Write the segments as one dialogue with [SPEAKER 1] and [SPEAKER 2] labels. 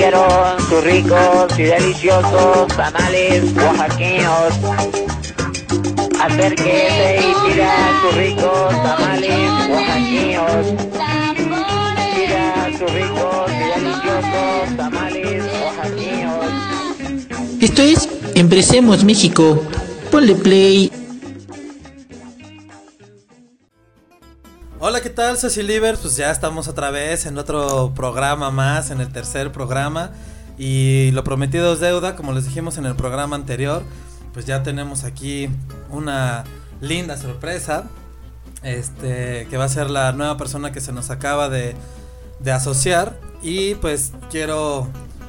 [SPEAKER 1] llegaron sus ricos y deliciosos tamales oaxaqueños. Acérquese y pida sus ricos tamales oaxaqueños. Pida sus ricos y deliciosos tamales oaxaqueños.
[SPEAKER 2] Esto es Empecemos México. Ponle play.
[SPEAKER 3] Hola, ¿qué tal? Soy Silivers. Pues ya estamos otra vez en otro programa más, en el tercer programa. Y lo prometido es deuda, como les dijimos en el programa anterior. Pues ya tenemos aquí una linda sorpresa. Este, que va a ser la nueva persona que se nos acaba de, de asociar. Y pues quiero,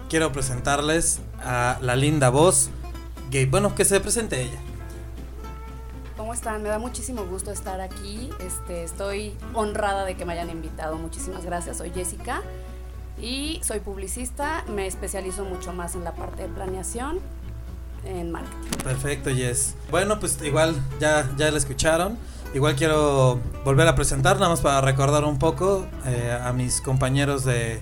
[SPEAKER 3] quiero presentarles a la linda voz. Gay. Bueno, que se presente ella.
[SPEAKER 4] ¿Cómo están? Me da muchísimo gusto estar aquí. Este, estoy honrada de que me hayan invitado. Muchísimas gracias. Soy Jessica y soy publicista. Me especializo mucho más en la parte de planeación en marketing.
[SPEAKER 3] Perfecto, Jess. Bueno, pues igual ya, ya la escucharon. Igual quiero volver a presentar, nada más para recordar un poco eh, a mis compañeros de,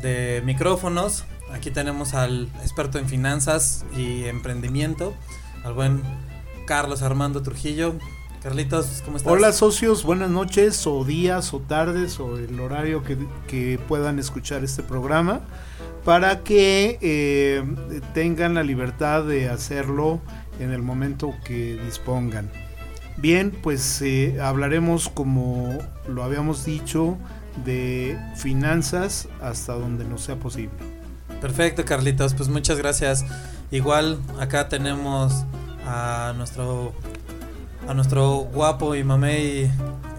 [SPEAKER 3] de micrófonos. Aquí tenemos al experto en finanzas y emprendimiento, al buen Carlos Armando Trujillo. Carlitos, ¿cómo estás?
[SPEAKER 5] Hola socios, buenas noches o días o tardes o el horario que, que puedan escuchar este programa para que eh, tengan la libertad de hacerlo en el momento que dispongan. Bien, pues eh, hablaremos como lo habíamos dicho de finanzas hasta donde no sea posible.
[SPEAKER 3] Perfecto, Carlitos, pues muchas gracias. Igual acá tenemos a nuestro a nuestro guapo y mamey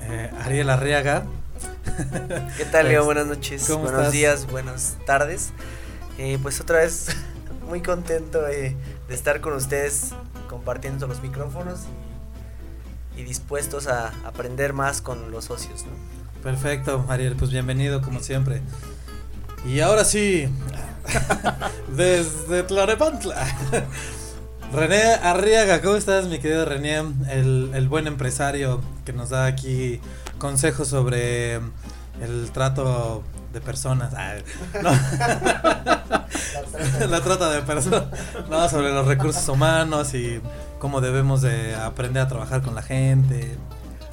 [SPEAKER 3] eh, Ariel Arriaga.
[SPEAKER 6] ¿Qué tal, Leo? Buenas noches,
[SPEAKER 3] ¿Cómo
[SPEAKER 6] buenos
[SPEAKER 3] estás?
[SPEAKER 6] días, buenas tardes. Eh, pues otra vez muy contento eh, de estar con ustedes compartiendo los micrófonos y, y dispuestos a aprender más con los socios. ¿no?
[SPEAKER 3] Perfecto, Ariel, pues bienvenido como siempre. Y ahora sí, desde Tlalnepantla. René Arriaga, ¿cómo estás, mi querido René? El, el buen empresario que nos da aquí consejos sobre el trato de personas. Ah. La trata de personas. No, sobre los recursos humanos y cómo debemos de aprender a trabajar con la gente.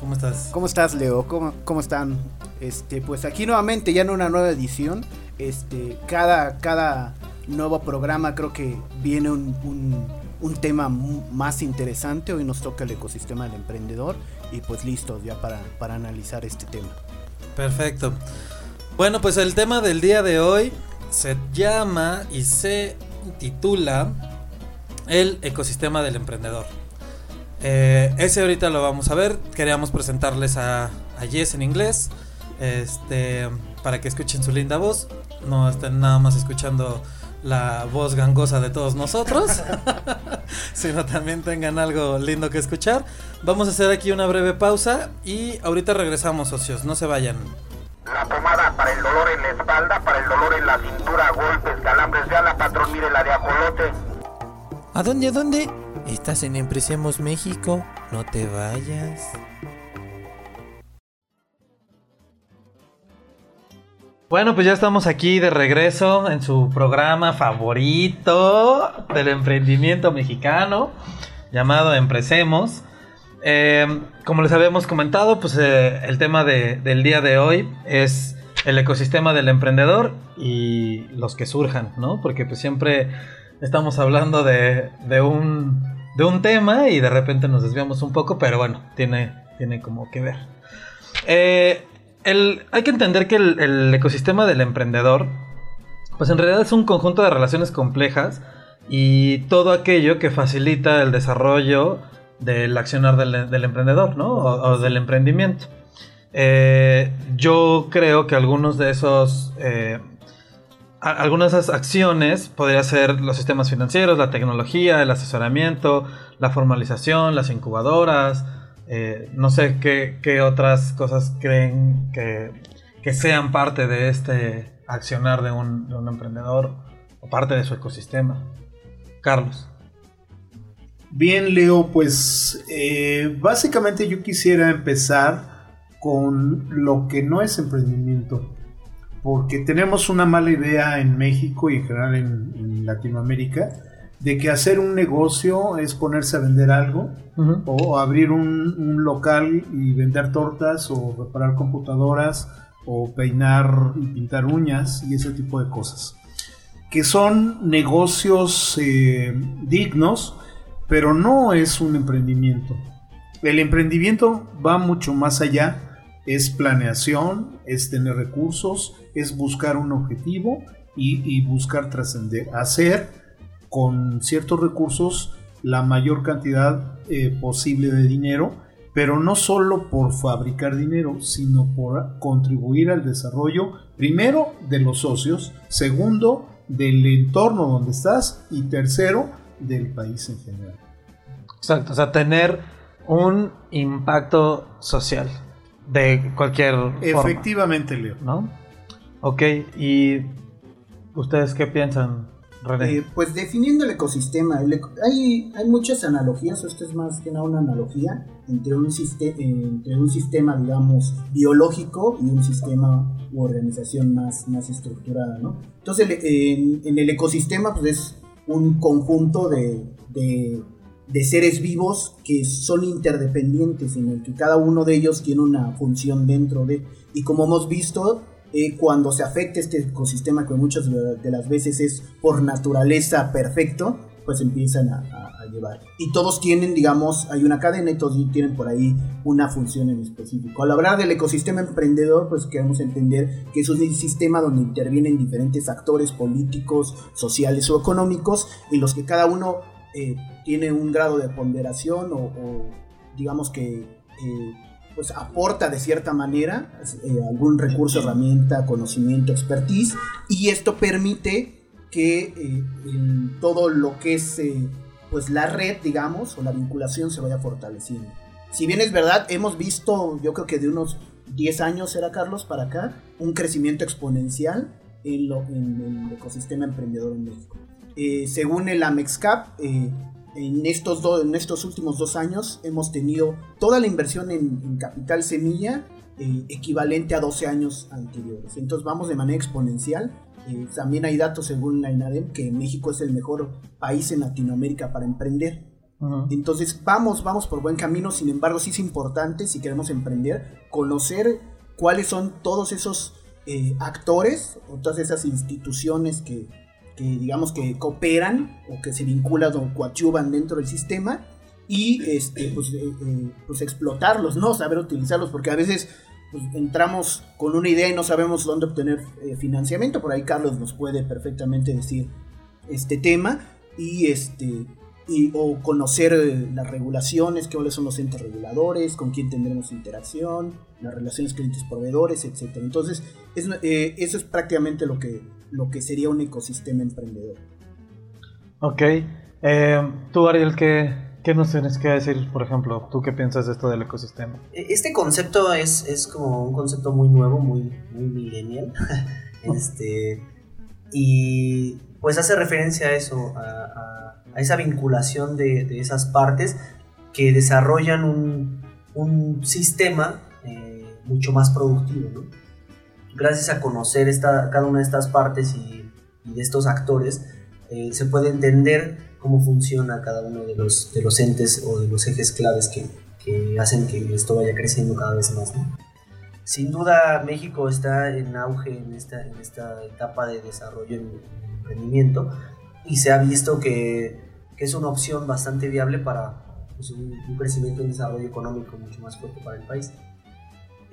[SPEAKER 3] ¿Cómo estás?
[SPEAKER 7] ¿Cómo estás, Leo? ¿Cómo, cómo están? Este, pues aquí nuevamente, ya en una nueva edición. Este, cada, cada nuevo programa creo que viene un, un tema más interesante. Hoy nos toca el ecosistema del emprendedor. Y pues listo, ya para, para analizar este tema.
[SPEAKER 3] Perfecto. Bueno, pues el tema del día de hoy se llama y se titula El ecosistema del emprendedor. Eh, ese ahorita lo vamos a ver. Queríamos presentarles a, a Jess en inglés. Este, para que escuchen su linda voz. No estén nada más escuchando la voz gangosa de todos nosotros. sino también tengan algo lindo que escuchar. Vamos a hacer aquí una breve pausa y ahorita regresamos, socios. No se vayan.
[SPEAKER 8] La pomada para el dolor en la espalda, para el dolor en la cintura, golpes, calambres, ya la patrón, mire la de ajolote.
[SPEAKER 2] ¿A dónde, a dónde? Estás en Empecemos México. No te vayas.
[SPEAKER 3] Bueno, pues ya estamos aquí de regreso en su programa favorito del emprendimiento mexicano, llamado Emprecemos. Eh, como les habíamos comentado, pues eh, el tema de- del día de hoy es el ecosistema del emprendedor y los que surjan, ¿no? Porque pues siempre estamos hablando de, de un, de un tema y de repente nos desviamos un poco, pero bueno, tiene, tiene como que ver. Eh, hay que entender que el, ecosistema del emprendedor, pues en realidad es un conjunto de relaciones complejas y todo aquello que facilita el desarrollo del accionar del, emprendedor, ¿no? O, del emprendimiento. Eh, yo creo que algunos de esos... eh, algunas de esas acciones podría ser los sistemas financieros, la tecnología, el asesoramiento, la formalización, las incubadoras, eh, no sé qué, otras cosas creen que, que sean parte de este accionar de un, de un emprendedor o parte de su ecosistema. Carlos.
[SPEAKER 5] Bien, Leo, pues eh, básicamente yo quisiera empezar con lo que no es emprendimiento. porque tenemos una mala idea en México y en general en, en Latinoamérica de que hacer un negocio es ponerse a vender algo o abrir un, un local y vender tortas o reparar computadoras o peinar y pintar uñas y ese tipo de cosas. Que son negocios eh, dignos, pero no es un emprendimiento. El emprendimiento va mucho más allá. Es planeación, es tener recursos, es buscar un objetivo y, y buscar trascender. Hacer con ciertos recursos la mayor cantidad eh, posible de dinero, pero no solo por fabricar dinero, sino por contribuir al desarrollo, primero, de los socios, segundo, del entorno donde estás y tercero, del país en general.
[SPEAKER 9] Exacto, o sea, tener un impacto social de cualquier forma,
[SPEAKER 5] Efectivamente, Leo.
[SPEAKER 9] ¿no? Ok, ¿y ustedes qué piensan,
[SPEAKER 7] Eh, pues definiendo el ecosistema, hay, muchas analogías, esto es más que nada una analogía entre un, entre un sistema, digamos, biológico y un sistema u organización más, más estructurada, ¿no? Entonces, en, el ecosistema, pues es un conjunto de, de seres vivos que son interdependientes, en el que cada uno de ellos tiene una función dentro de, y como hemos visto, eh, cuando se afecta este ecosistema que muchas de las veces es por naturaleza perfecto, pues empiezan a, a- a llevar. Y todos tienen, digamos, hay una cadena y todos tienen por ahí una función en específico. Al hablar del ecosistema emprendedor, pues queremos entender que es un sistema donde intervienen diferentes actores políticos, sociales o económicos, en los que cada uno eh, tiene un grado de ponderación o, o digamos que... eh, pues aporta de cierta manera eh, algún recurso, herramienta, conocimiento, expertise, y esto permite que eh, todo lo que es eh, pues la red, digamos, o la vinculación se vaya fortaleciendo. Si bien es verdad, hemos visto, yo creo que de unos 10 años era Carlos para acá, un crecimiento exponencial en, lo- en el ecosistema emprendedor en México. Según el Amexcap, en estos, do- en estos últimos dos años hemos tenido toda la inversión en, en capital semilla eh, equivalente a 12 años anteriores. Entonces vamos de manera exponencial. Eh, también hay datos según la INADEM que México es el mejor país en Latinoamérica para emprender. Entonces vamos, vamos por buen camino, sin embargo sí es importante si queremos emprender, conocer cuáles son todos esos eh, actores o todas esas instituciones que, que digamos que cooperan o que se vinculan o coadyuvan dentro del sistema y este, pues, eh, eh, pues explotarlos, ¿no? Saber utilizarlos, porque a veces pues, entramos con una idea y no sabemos dónde obtener eh, financiamiento, por ahí Carlos nos puede perfectamente decir este tema y este y, o conocer eh, las regulaciones, cuáles son los entes reguladores, con quién tendremos interacción, las relaciones clientes-proveedores, etc. Entonces, es, eh, eso es prácticamente lo que, lo que sería un ecosistema emprendedor.
[SPEAKER 9] Ok, eh, tú Ariel, ¿qué, ¿qué nos tienes que decir, por ejemplo? ¿Tú qué piensas de esto del ecosistema?
[SPEAKER 6] E- Este concepto es, es como un concepto muy nuevo, muy, muy millennial. este, y pues hace referencia a eso, a, a- a esa vinculación de, de esas partes que desarrollan un, un sistema eh, mucho más productivo. ¿no? Gracias a conocer esta, cada una de estas partes y, y de estos actores, eh, se puede entender cómo funciona cada uno de los, de los entes o de los ejes claves que, que hacen que esto vaya creciendo cada vez más. Sin duda México está en auge en esta, en esta etapa de desarrollo en emprendimiento y se ha visto que, que es una opción bastante viable para pues, un, crecimiento y desarrollo económico mucho más fuerte para el país.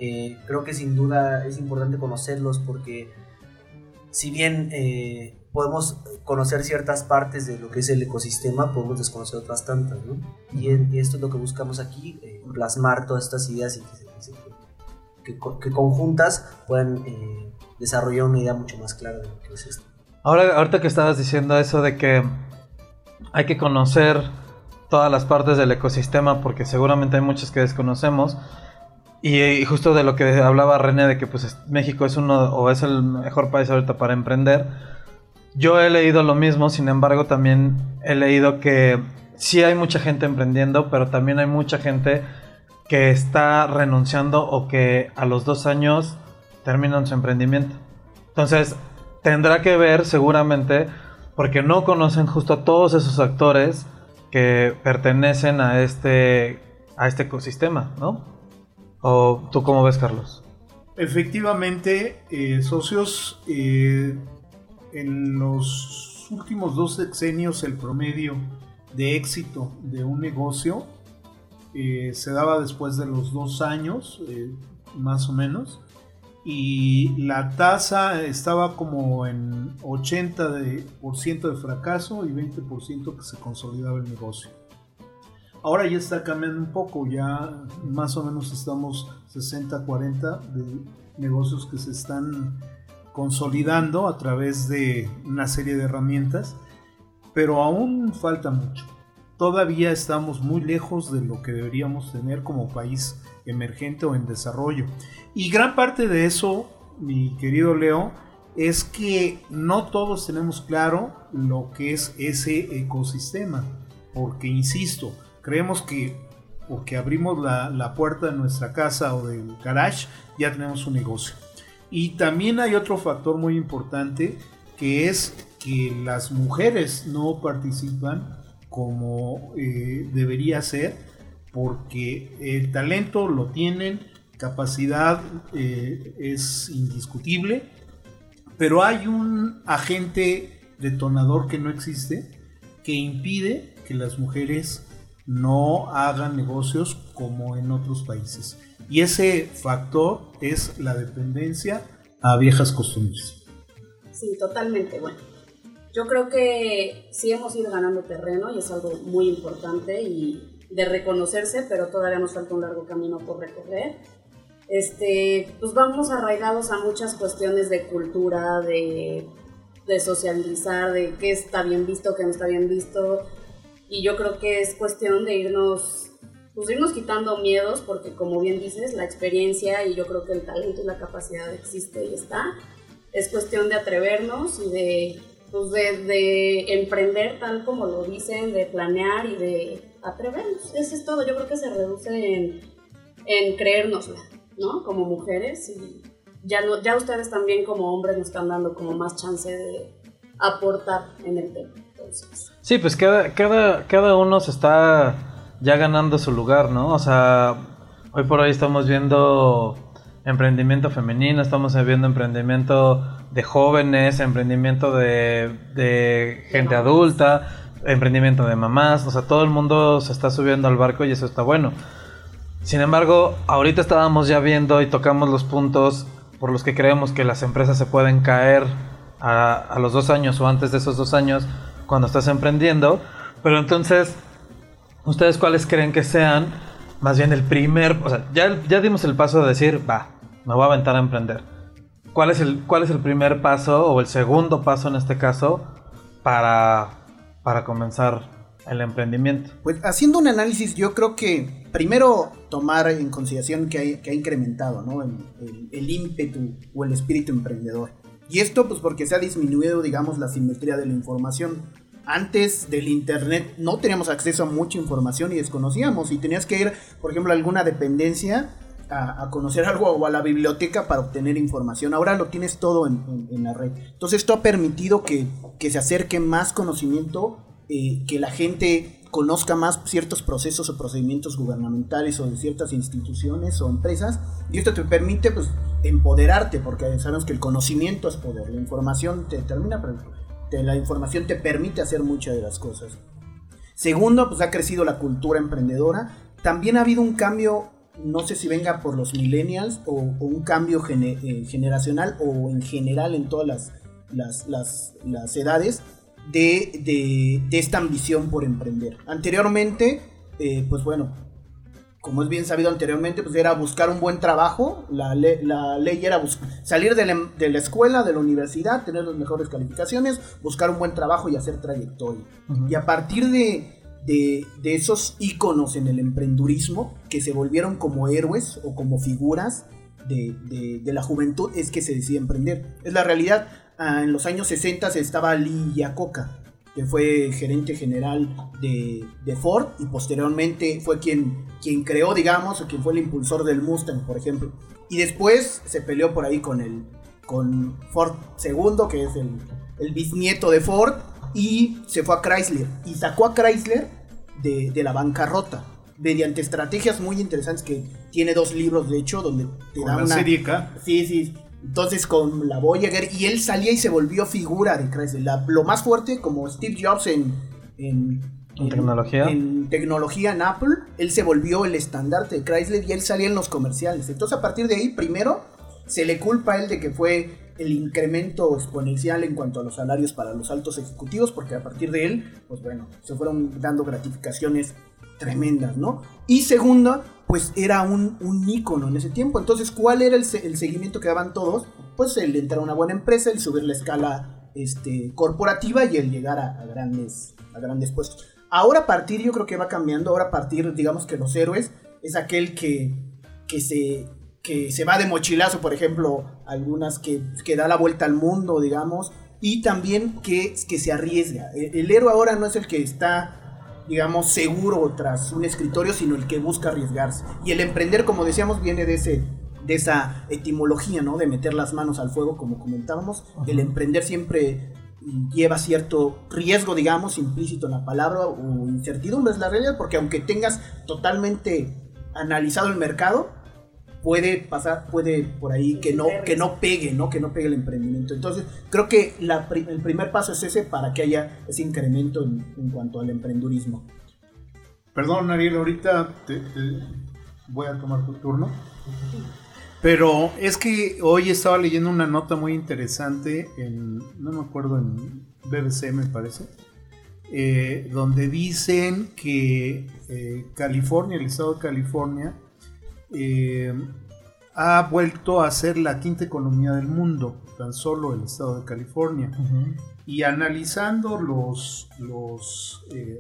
[SPEAKER 6] Eh, creo que sin duda es importante conocerlos porque si bien eh, podemos conocer ciertas partes de lo que es el ecosistema, podemos desconocer otras tantas, ¿no? Y, y esto es lo que buscamos aquí, eh, plasmar todas estas ideas y que, que que conjuntas puedan eh, desarrollar una idea mucho más clara de lo que es esto.
[SPEAKER 9] Ahora, ahorita que estabas diciendo eso de que hay que conocer todas las partes del ecosistema porque seguramente hay muchas que desconocemos y, y justo de lo que hablaba René de que pues es- México es uno o es el mejor país ahorita para emprender yo he leído lo mismo sin embargo también he leído que sí hay mucha gente emprendiendo pero también hay mucha gente que está renunciando o que a los dos años terminan su emprendimiento
[SPEAKER 3] Entonces, tendrá que ver seguramente porque no conocen justo a todos esos actores que pertenecen a este, a este ecosistema, ¿no? ¿O tú cómo ves, Carlos?
[SPEAKER 5] Efectivamente, eh, socios, eh, en los últimos dos sexenios el promedio de éxito de un negocio eh, se daba después de los dos años, más o menos, y la tasa estaba como en 80% de, por ciento de fracaso y 20% que se consolidaba el negocio. Ahora ya está cambiando un poco, ya más o menos estamos 60-40 de negocios que se están consolidando a través de una serie de herramientas, pero aún falta mucho. Todavía estamos muy lejos de lo que deberíamos tener como país emergente o en desarrollo. Y gran parte de eso, mi querido Leo, es que no todos tenemos claro lo que es ese ecosistema. Porque, insisto, creemos que porque abrimos la, la puerta de nuestra casa o del garage, ya tenemos un negocio. Y también hay otro factor muy importante que es que las mujeres no participan como eh, debería ser porque el talento lo tienen, capacidad eh, es indiscutible, pero hay un agente detonador que no existe que impide que las mujeres no hagan negocios como en otros países. Y ese factor es la dependencia a viejas costumbres.
[SPEAKER 4] Sí, totalmente. Bueno, yo creo que sí hemos ido ganando terreno y es algo muy importante y de reconocerse, pero todavía nos falta un largo camino por recorrer. Este, pues vamos arraigados a muchas cuestiones de cultura, de, de socializar, de qué está bien visto, qué no está bien visto. Y yo creo que es cuestión de irnos pues irnos quitando miedos, porque como bien dices, la experiencia y yo creo que el talento y la capacidad existe y está. Es cuestión de atrevernos y de, pues de, de emprender tal como lo dicen, de planear y de atrevernos. Eso es todo. Yo creo que se reduce en, en creérnosla, ¿no? Como mujeres y ya, no, ya ustedes también como hombres nos están dando como más chance de aportar en el tema. Entonces.
[SPEAKER 3] Sí, pues cada, cada, cada uno se está ya ganando su lugar, ¿no? O sea, hoy por hoy estamos viendo emprendimiento femenino, estamos viendo emprendimiento de jóvenes, emprendimiento de, de gente adulta, emprendimiento de mamás, o sea, todo el mundo se está subiendo al barco y eso está bueno. Sin embargo, ahorita estábamos ya viendo y tocamos los puntos por los que creemos que las empresas se pueden caer a, a los dos años o antes de esos dos años cuando estás emprendiendo, pero entonces ¿Ustedes cuáles creen que sean más bien el primer, o sea, ya, ya dimos el paso de decir, va, me voy a aventar a emprender. ¿Cuál es, el, ¿Cuál es el primer paso o el segundo paso en este caso para, para comenzar el emprendimiento?
[SPEAKER 7] Pues haciendo un análisis, yo creo que primero tomar en consideración que, hay, que ha incrementado ¿no? el, el, el ímpetu o el espíritu emprendedor. Y esto pues porque se ha disminuido, digamos, la simetría de la información antes del internet no teníamos acceso a mucha información y desconocíamos y tenías que ir, por ejemplo, a alguna dependencia a, conocer algo o a la biblioteca para obtener información. Ahora lo tienes todo en la red. Entonces esto ha permitido que, que se acerque más conocimiento, eh, que la gente conozca más ciertos procesos o procedimientos gubernamentales o de ciertas instituciones o empresas y esto te permite pues empoderarte porque sabemos que el conocimiento es poder, la información te determina, pero la información te permite hacer muchas de las cosas. Segundo, pues ha crecido la cultura emprendedora. También ha habido un cambio, no sé si venga por los millennials o, un cambio eh, generacional o en general en todas las, las, las edades de, de, de, esta ambición por emprender. Anteriormente, eh, pues bueno, como es bien sabido anteriormente, pues era buscar un buen trabajo. La, le la ley era salir de la, de la, escuela, de la universidad, tener las mejores calificaciones, buscar un buen trabajo y hacer trayectoria. Uh -huh. Y a partir de, de, de, esos íconos en el emprendurismo, que se volvieron como héroes o como figuras de, de la juventud, es que se decide emprender. Es la realidad. Ah, en los años 60 estaba Lee Iacocca que fue gerente general de, de, Ford y posteriormente fue quien, quien creó, digamos, o quien fue el impulsor del Mustang, por ejemplo. Y después se peleó por ahí con el, con Ford II, que es el, el bisnieto de Ford, y se fue a Chrysler. Y sacó a Chrysler de, de la bancarrota mediante estrategias muy interesantes que tiene dos libros de hecho donde te da una
[SPEAKER 5] serie
[SPEAKER 7] sí sí entonces con la Voyager y él salía y se volvió figura de Chrysler La- lo más fuerte como Steve Jobs en en,
[SPEAKER 9] ¿En tecnología?
[SPEAKER 7] en tecnología en Apple él se volvió el estandarte de Chrysler y él salía en los comerciales entonces a partir de ahí primero se le culpa a él de que fue el incremento exponencial en cuanto a los salarios para los altos ejecutivos, porque a partir de él, pues bueno, se fueron dando gratificaciones tremendas, ¿no? Y segunda, pues era un, un ícono en ese tiempo. Entonces, ¿cuál era el, el seguimiento que daban todos? Pues el entrar a una buena empresa, el subir la escala este, corporativa y el llegar a, a grandes, a grandes puestos. Ahora a partir, yo creo que va cambiando, ahora a partir, digamos que los héroes, es aquel que, que se que se va de mochilazo, por ejemplo, algunas que, que da la vuelta al mundo, digamos, y también que, que se arriesga. El, el héroe ahora no es el que está, digamos, seguro tras un escritorio, sino el que busca arriesgarse. Y el emprender, como decíamos, viene de ese de esa etimología, ¿no? De meter las manos al fuego, como comentábamos. El emprender siempre lleva cierto riesgo, digamos, implícito en la palabra o incertidumbre es la realidad, porque aunque tengas totalmente analizado el mercado, puede pasar, puede por ahí que no, que no pegue, ¿no? Que no pegue el emprendimiento. Entonces, creo que la el primer paso es ese para que haya ese incremento en, en cuanto al emprendurismo.
[SPEAKER 5] Perdón, Ariel, ahorita te- te- voy a tomar tu turno. Pero es que hoy estaba leyendo una nota muy interesante en, no me acuerdo, en BBC me parece, eh, donde dicen que eh, California, el estado de California, eh, ha vuelto a ser la quinta economía del mundo, tan solo el estado de California. Y analizando los, los, eh,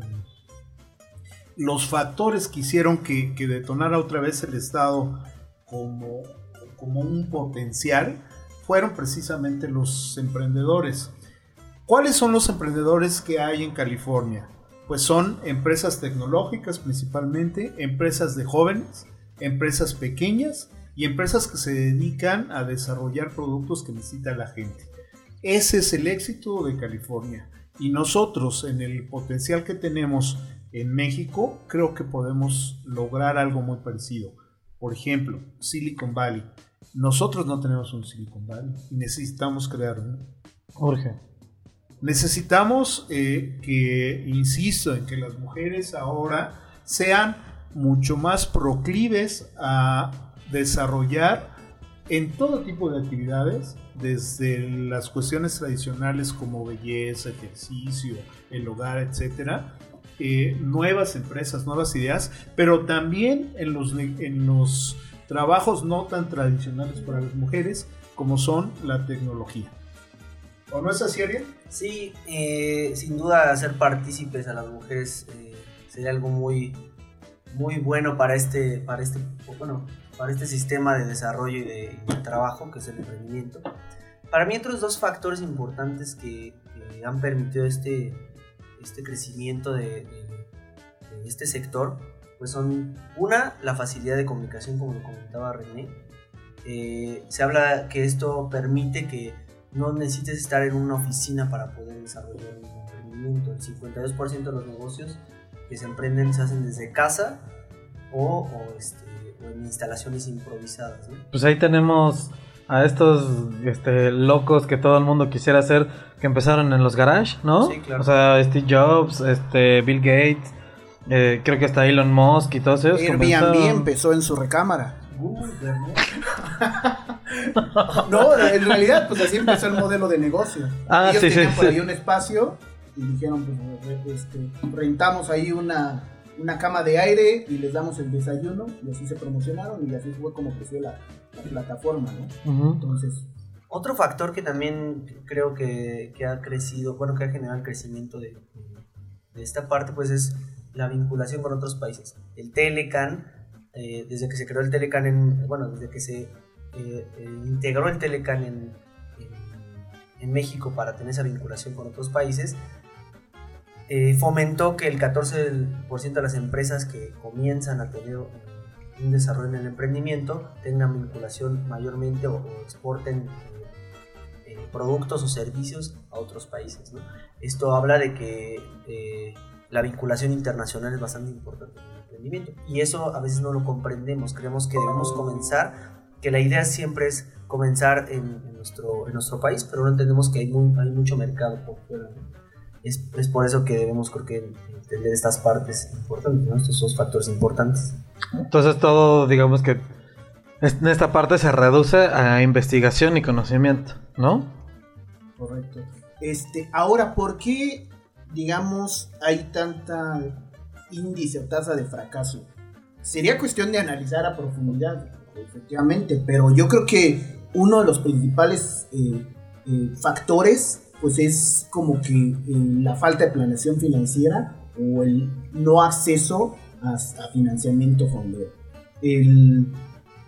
[SPEAKER 5] los factores que hicieron que, que detonara otra vez el estado como, como un potencial, fueron precisamente los emprendedores. ¿Cuáles son los emprendedores que hay en California? Pues son empresas tecnológicas principalmente, empresas de jóvenes, empresas pequeñas y empresas que se dedican a desarrollar productos que necesita la gente. Ese es el éxito de California. Y nosotros, en el potencial que tenemos en México, creo que podemos lograr algo muy parecido. Por ejemplo, Silicon Valley. Nosotros no tenemos un Silicon Valley y necesitamos crear uno.
[SPEAKER 9] Urge.
[SPEAKER 5] Necesitamos eh, que, insisto, en que las mujeres ahora sean mucho más proclives a desarrollar en todo tipo de actividades, desde las cuestiones tradicionales como belleza, ejercicio, el hogar, etcétera, eh, nuevas empresas, nuevas ideas, pero también en los, en los trabajos no tan tradicionales para las mujeres como son la tecnología. ¿O no es así, Ariel?
[SPEAKER 6] Sí, eh, sin duda hacer partícipes a las mujeres eh, sería algo muy, muy bueno para este, para este, bueno, para este sistema de desarrollo y de, de trabajo que es el emprendimiento. Para mí otros dos factores importantes que, que han permitido este, este crecimiento de, de- de este sector, pues son una, la facilidad de comunicación, como lo comentaba René. Eh, se habla que esto permite que no necesites estar en una oficina para poder desarrollar un emprendimiento. El 52% de los negocios que se emprenden se hacen desde casa o, o, este, o en instalaciones improvisadas. ¿no?
[SPEAKER 9] Pues ahí tenemos a estos este, locos que todo el mundo quisiera hacer, que empezaron en los garage, ¿no?
[SPEAKER 6] Sí, claro.
[SPEAKER 9] O sea, Steve Jobs, este, Bill Gates, eh, creo que hasta Elon Musk y todos ellos.
[SPEAKER 7] Airbnb
[SPEAKER 9] comenzaron-
[SPEAKER 7] empezó en su recámara. No, en realidad, pues así empezó el modelo de negocio.
[SPEAKER 9] Ah,
[SPEAKER 7] Ellos
[SPEAKER 9] sí, sí,
[SPEAKER 7] tenían por
[SPEAKER 9] sí.
[SPEAKER 7] ahí un espacio y dijeron, pues, este, rentamos ahí una, una cama de aire y les damos el desayuno y así se promocionaron y así fue como creció la, la plataforma, ¿no?
[SPEAKER 9] Ujú.
[SPEAKER 7] Entonces,
[SPEAKER 6] Otro factor que también creo que, que ha crecido, bueno, que ha generado el crecimiento de, de esta parte, pues es la vinculación con otros países. El Telecan, eh, desde que se creó el Telecan, en, bueno, desde que se eh, eh, integró el Telecan en, en- en México para tener esa vinculación con otros países, eh, fomentó que el 14% de las empresas que comienzan a tener un desarrollo en el emprendimiento tengan vinculación mayormente o, exporten eh, productos o servicios a otros países. Esto habla de que eh, la vinculación internacional es bastante importante en el emprendimiento y eso a veces no lo comprendemos, creemos que debemos comenzar, que la idea siempre es comenzar en, nuestro, en nuestro país, pero no entendemos que hay mucho mercado por fuera. ¿no? Es, es por eso que debemos, creo que, entender estas partes importantes, ¿no? estos dos factores importantes.
[SPEAKER 9] Entonces todo, digamos que en esta parte se reduce a investigación y conocimiento, ¿no?
[SPEAKER 7] Correcto. Este, ahora, ¿por qué, digamos, hay tanta índice o tasa de fracaso? Sería cuestión de analizar a profundidad, efectivamente, pero yo creo que uno de los principales eh, eh, factores, pues es como que eh, la falta de planeación financiera o el no acceso a, a financiamiento fondero. El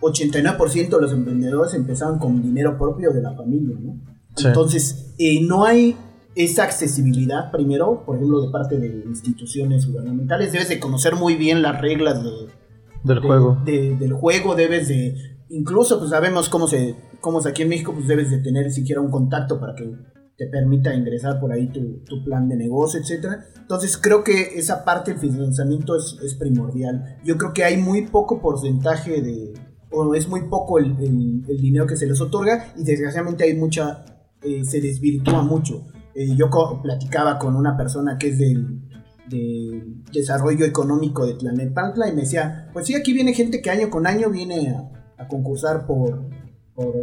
[SPEAKER 7] 89% de los emprendedores empezaron con dinero propio de la familia, ¿no?
[SPEAKER 9] Sí.
[SPEAKER 7] Entonces, eh, no hay esa accesibilidad, primero, por ejemplo, de parte de instituciones gubernamentales. Debes de conocer muy bien las reglas de,
[SPEAKER 9] Del
[SPEAKER 7] de-
[SPEAKER 9] juego.
[SPEAKER 7] de- del juego, debes de... Incluso, pues sabemos cómo se... Cómo es aquí en México, pues debes de tener siquiera un contacto para que te permita ingresar por ahí tu, plan de negocio, etcétera. Entonces creo que esa parte del financiamiento es, primordial. Yo creo que hay muy poco porcentaje de, o es muy poco el, dinero que se les otorga y desgraciadamente hay mucha, eh, se desvirtúa mucho. Eh, yo co- platicaba con una persona que es del, desarrollo económico de Tlanepantla y me decía, pues sí, aquí viene gente que año con año viene a, concursar por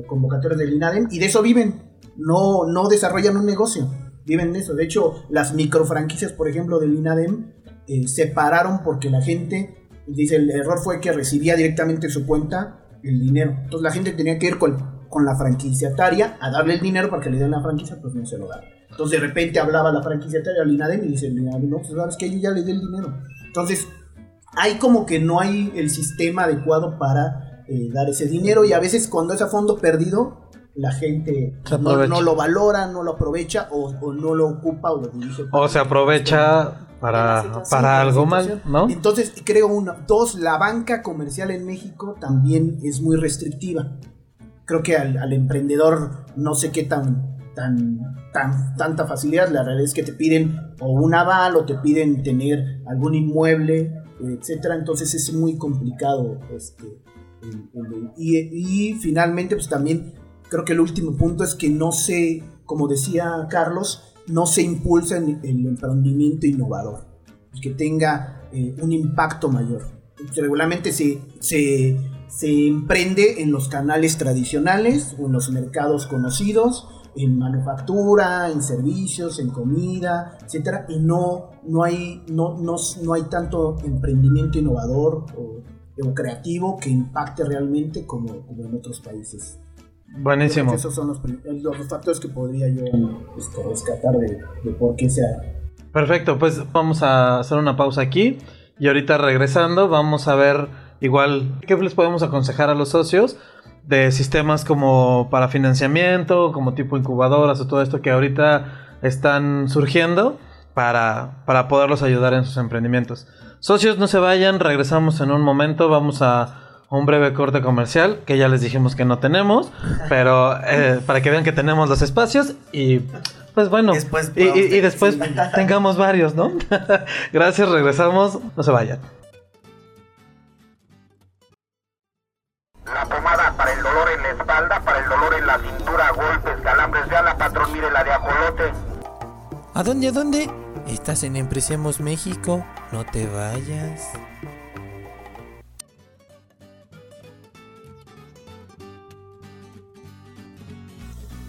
[SPEAKER 7] convocatorias del INADEM y de eso viven, no, no desarrollan un negocio, viven de eso. De hecho, las microfranquicias, por ejemplo, del INADEM eh, se pararon porque la gente, dice, el error fue que recibía directamente en su cuenta el dinero. Entonces la gente tenía que ir con, con la franquiciataria a darle el dinero para que le den la franquicia, pues no se lo daban. Entonces de repente hablaba la franquiciataria al INADEM y dice el INADEM, no, pues sabes que yo ya le di el dinero. Entonces hay como que no hay el sistema adecuado para eh, dar ese dinero y a veces cuando es a fondo perdido, la gente no, lo valora, no lo aprovecha o, o no lo ocupa o lo dirige.
[SPEAKER 9] O se aprovecha para, para algo mal. ¿no?
[SPEAKER 7] Entonces, creo uno. Dos, la banca comercial en México también es muy restrictiva. Creo que al, al emprendedor no sé qué tan, tan, tan, tanta facilidad. La realidad es que te piden o un aval o te piden tener algún inmueble, etcétera. Entonces es muy complicado. Este, el- el- y, y finalmente, pues también creo que el último punto es que no se, como decía Carlos, no se impulsa en el emprendimiento innovador, que tenga eh, un impacto mayor. Regularmente se, se, se emprende en los canales tradicionales o en los mercados conocidos, en manufactura, en servicios, en comida, etcétera, y no, no, hay, no, no, no hay tanto emprendimiento innovador o, creativo que impacte realmente como en otros países.
[SPEAKER 9] Buenísimo.
[SPEAKER 7] Esos son los, los, los factores que podría yo este, rescatar de, de por qué se ha...
[SPEAKER 9] Perfecto, pues vamos a hacer una pausa aquí y ahorita regresando vamos a ver igual qué les podemos aconsejar a los socios de sistemas como para financiamiento, como tipo incubadoras o todo esto que ahorita están surgiendo para, para poderlos ayudar en sus emprendimientos. Socios, no se vayan, regresamos en un momento, vamos a un breve corte comercial que ya les dijimos que no tenemos, pero eh, para que vean que tenemos los espacios y pues bueno,
[SPEAKER 6] Después
[SPEAKER 9] y, y- y
[SPEAKER 6] podamos-
[SPEAKER 9] después
[SPEAKER 6] sí.
[SPEAKER 9] tengamos varios, ¿no? Gracias, regresamos, no se vayan.
[SPEAKER 8] La pomada para el dolor en la espalda, para el dolor en la cintura, golpes, calambres, ya la patrón, mire la de ajolote.
[SPEAKER 3] ¿A dónde, a dónde? Estás en Empresemos México, no te vayas.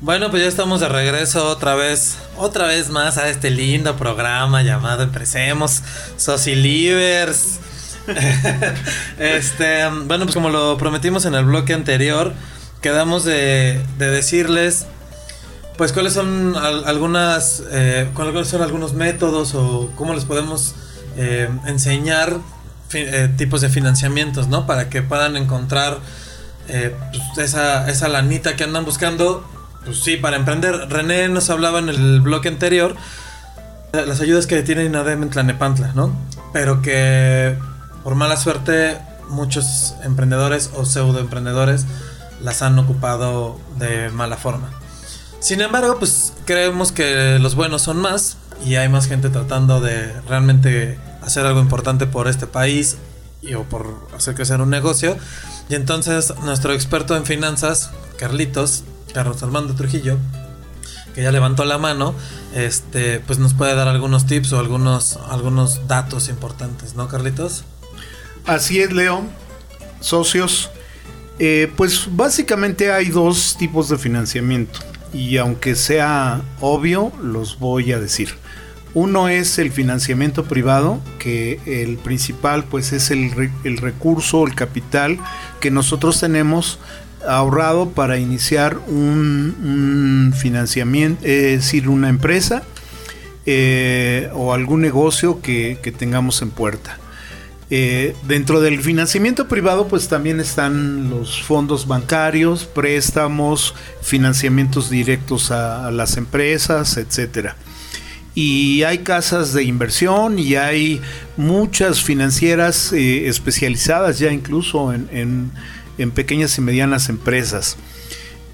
[SPEAKER 3] Bueno, pues ya estamos de regreso otra vez, otra vez más a este lindo programa llamado Empresemos Socilivers. este, bueno, pues como lo prometimos en el bloque anterior, quedamos de, de decirles, pues cuáles son al- algunas, eh, cuáles son algunos métodos o cómo les podemos eh, enseñar eh, tipos de financiamientos, ¿no? Para que puedan encontrar pues, esa, esa lanita que andan buscando, pues sí, para emprender. René nos hablaba en el bloque anterior las ayudas que tiene INADEM en Tlanepantla, ¿no? Pero que por mala suerte muchos emprendedores o pseudo emprendedores las han ocupado de mala forma. Sin embargo, pues creemos que los buenos son más y hay más gente tratando de realmente hacer algo importante por este país y, o por hacer crecer un negocio. Y entonces nuestro experto en finanzas, Carlitos, Carlos Armando Trujillo, que ya levantó la mano, este, pues nos puede dar algunos tips o algunos, algunos datos importantes, ¿no, Carlitos?
[SPEAKER 5] Así es, Leo. Socios. Eh, pues básicamente hay dos tipos de financiamiento. Y aunque sea obvio, los voy a decir. Uno es el financiamiento privado, que el principal pues es el, el recurso, el capital que nosotros tenemos ahorrado para iniciar un, financiamiento, es decir, una empresa eh, o algún negocio que, que tengamos en puerta. Eh, dentro del financiamiento privado, pues también están los fondos bancarios, préstamos, financiamientos directos a, las empresas, etcétera. Y hay casas de inversión y hay muchas financieras eh, especializadas ya incluso en- en pequeñas y medianas empresas.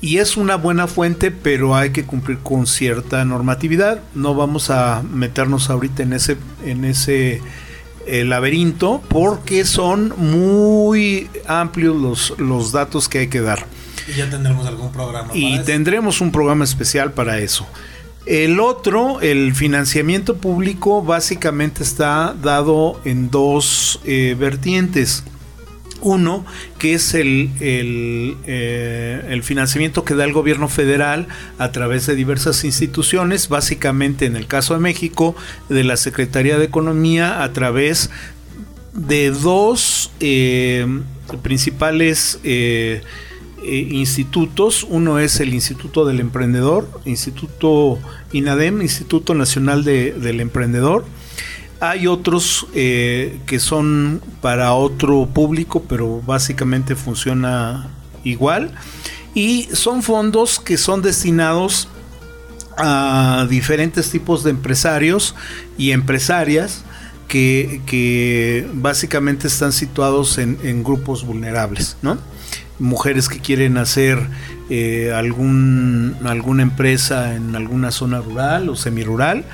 [SPEAKER 5] Y es una buena fuente, pero hay que cumplir con cierta normatividad. No vamos a meternos ahorita en ese, en ese eh, laberinto porque son muy amplios los, los datos que hay que dar.
[SPEAKER 3] Y ya tendremos algún programa.
[SPEAKER 5] Y
[SPEAKER 3] para eso.
[SPEAKER 5] tendremos un programa especial para eso. El otro, el financiamiento público, básicamente está dado en dos eh, vertientes. Uno, que es el, eh, el financiamiento que da el gobierno federal a través de diversas instituciones, básicamente en el caso de México, de la Secretaría de Economía, a través de dos eh, principales eh, institutos. Uno es el Instituto del Emprendedor, Instituto INADEM, Instituto Nacional de- del Emprendedor. Hay otros eh, que son para otro público, pero básicamente funciona igual. Y son fondos que son destinados a diferentes tipos de empresarios y empresarias que, básicamente están situados en, en grupos vulnerables, ¿no? Mujeres que quieren hacer eh, algún, alguna empresa en alguna zona rural o semirural,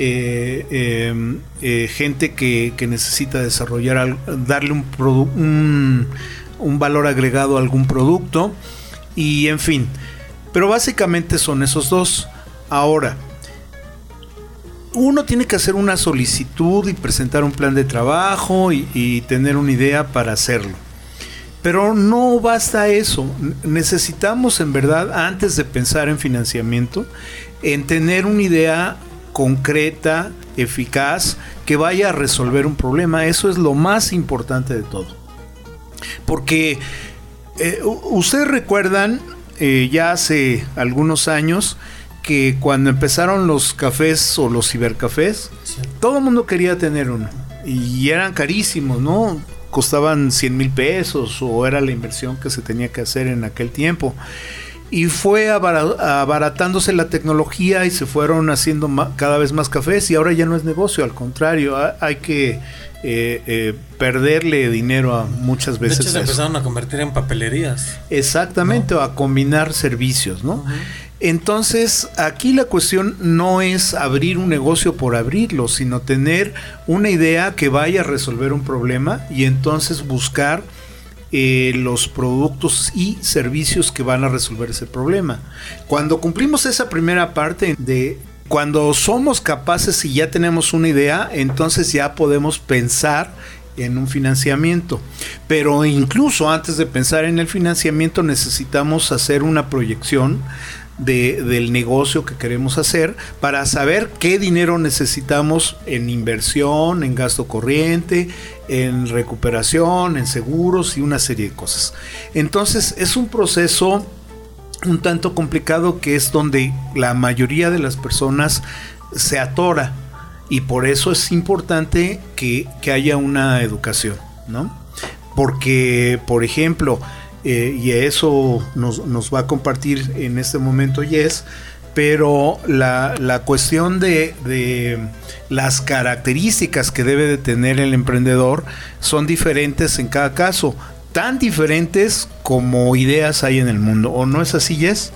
[SPEAKER 5] eh, eh, eh, gente que, necesita desarrollar, darle un, un, valor agregado a algún producto y en fin. Pero básicamente son esos dos. Ahora, uno tiene que hacer una solicitud y presentar un plan de trabajo y, y tener una idea para hacerlo. Pero no basta eso. Necesitamos en verdad, antes de pensar en financiamiento, en tener una idea concreta, eficaz, que vaya a resolver un problema. Eso es lo más importante de todo. Porque eh, ustedes recuerdan eh, ya hace algunos años que cuando empezaron los cafés o los cibercafés, todo el mundo quería tener uno. Y eran carísimos, ¿no? Costaban 100 mil pesos o era la inversión que se tenía que hacer en aquel tiempo. Y fue abara- abaratándose la tecnología y se fueron haciendo cada vez más cafés y ahora ya no es negocio, al contrario, ha- hay que eh, eh, perderle dinero a muchas
[SPEAKER 3] De
[SPEAKER 5] veces.
[SPEAKER 3] hecho, se empezaron a convertir en papelerías.
[SPEAKER 5] Exactamente, o a combinar servicios, ¿no? Entonces, aquí la cuestión no es abrir un negocio por abrirlo, sino tener una idea que vaya a resolver un problema y entonces buscar eh, los productos y servicios que van a resolver ese problema. Cuando cumplimos esa primera parte de cuando somos capaces y ya tenemos una idea, entonces ya podemos pensar en un financiamiento. Pero incluso antes de pensar en el financiamiento necesitamos hacer una proyección de- del negocio que queremos hacer para saber qué dinero necesitamos en inversión, en gasto corriente, en recuperación, en seguros y una serie de cosas. Entonces es un proceso un tanto complicado que es donde la mayoría de las personas se atora y por eso es importante que, que haya una educación, ¿no? Porque, por ejemplo, eh, y eso nos, nos va a compartir en este momento Yes, pero la, la cuestión de, de las características que debe de tener el emprendedor son diferentes en cada caso, tan diferentes como ideas hay en el mundo, ¿o no es así, Yes?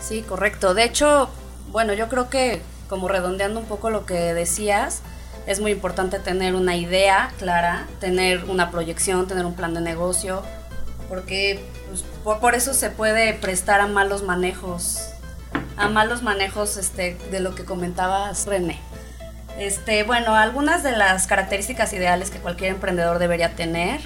[SPEAKER 4] Sí, correcto. De hecho, bueno, yo creo que como redondeando un poco lo que decías, es muy importante tener una idea clara, tener una proyección, tener un plan de negocio, porque pues, por, por eso se puede prestar a malos manejos, a malos manejos este, de lo que comentabas, René. Este, bueno, algunas de las características ideales que cualquier emprendedor debería tener,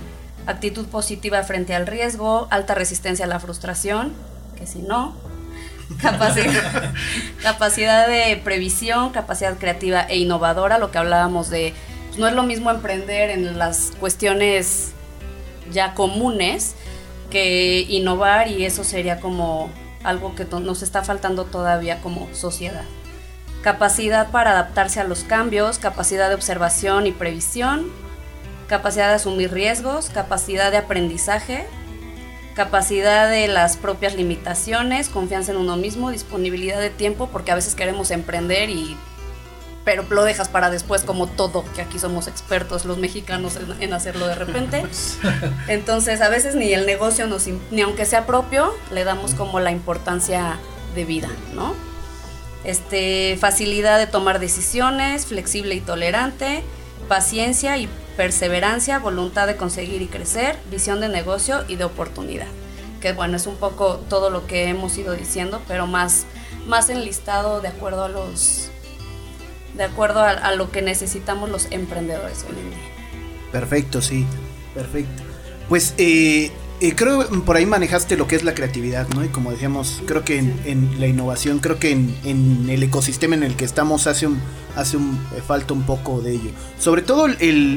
[SPEAKER 4] actitud positiva frente al riesgo, alta resistencia a la frustración, que si no, capacidad, capacidad de previsión, capacidad creativa e innovadora, lo que hablábamos de, pues, no es lo mismo emprender en las cuestiones ya comunes que innovar y eso sería como algo que nos está faltando todavía como sociedad. Capacidad para adaptarse a los cambios, capacidad de observación y previsión, capacidad de asumir riesgos, capacidad de aprendizaje, capacidad de las propias limitaciones, confianza en uno mismo, disponibilidad de tiempo, porque a veces queremos emprender y pero lo dejas para después como todo, que aquí somos expertos los mexicanos en, en hacerlo de repente. Entonces, a veces ni el negocio nos ni aunque sea propio, le damos como la importancia de vida, ¿no? Este, facilidad de tomar decisiones, flexible y tolerante, paciencia y perseverancia, voluntad de conseguir y crecer, visión de negocio y de oportunidad. Que bueno, es un poco todo lo que hemos ido diciendo, pero más, más enlistado de acuerdo a los de acuerdo a, a lo que necesitamos los emprendedores hoy en día.
[SPEAKER 7] Perfecto, sí. Perfecto. Pues eh, eh, creo que por ahí manejaste lo que es la creatividad, ¿no? Y como decíamos, creo que en, en la innovación, creo que en, en el ecosistema en el que estamos hace un, hace un, eh, falta un poco de ello. Sobre todo el,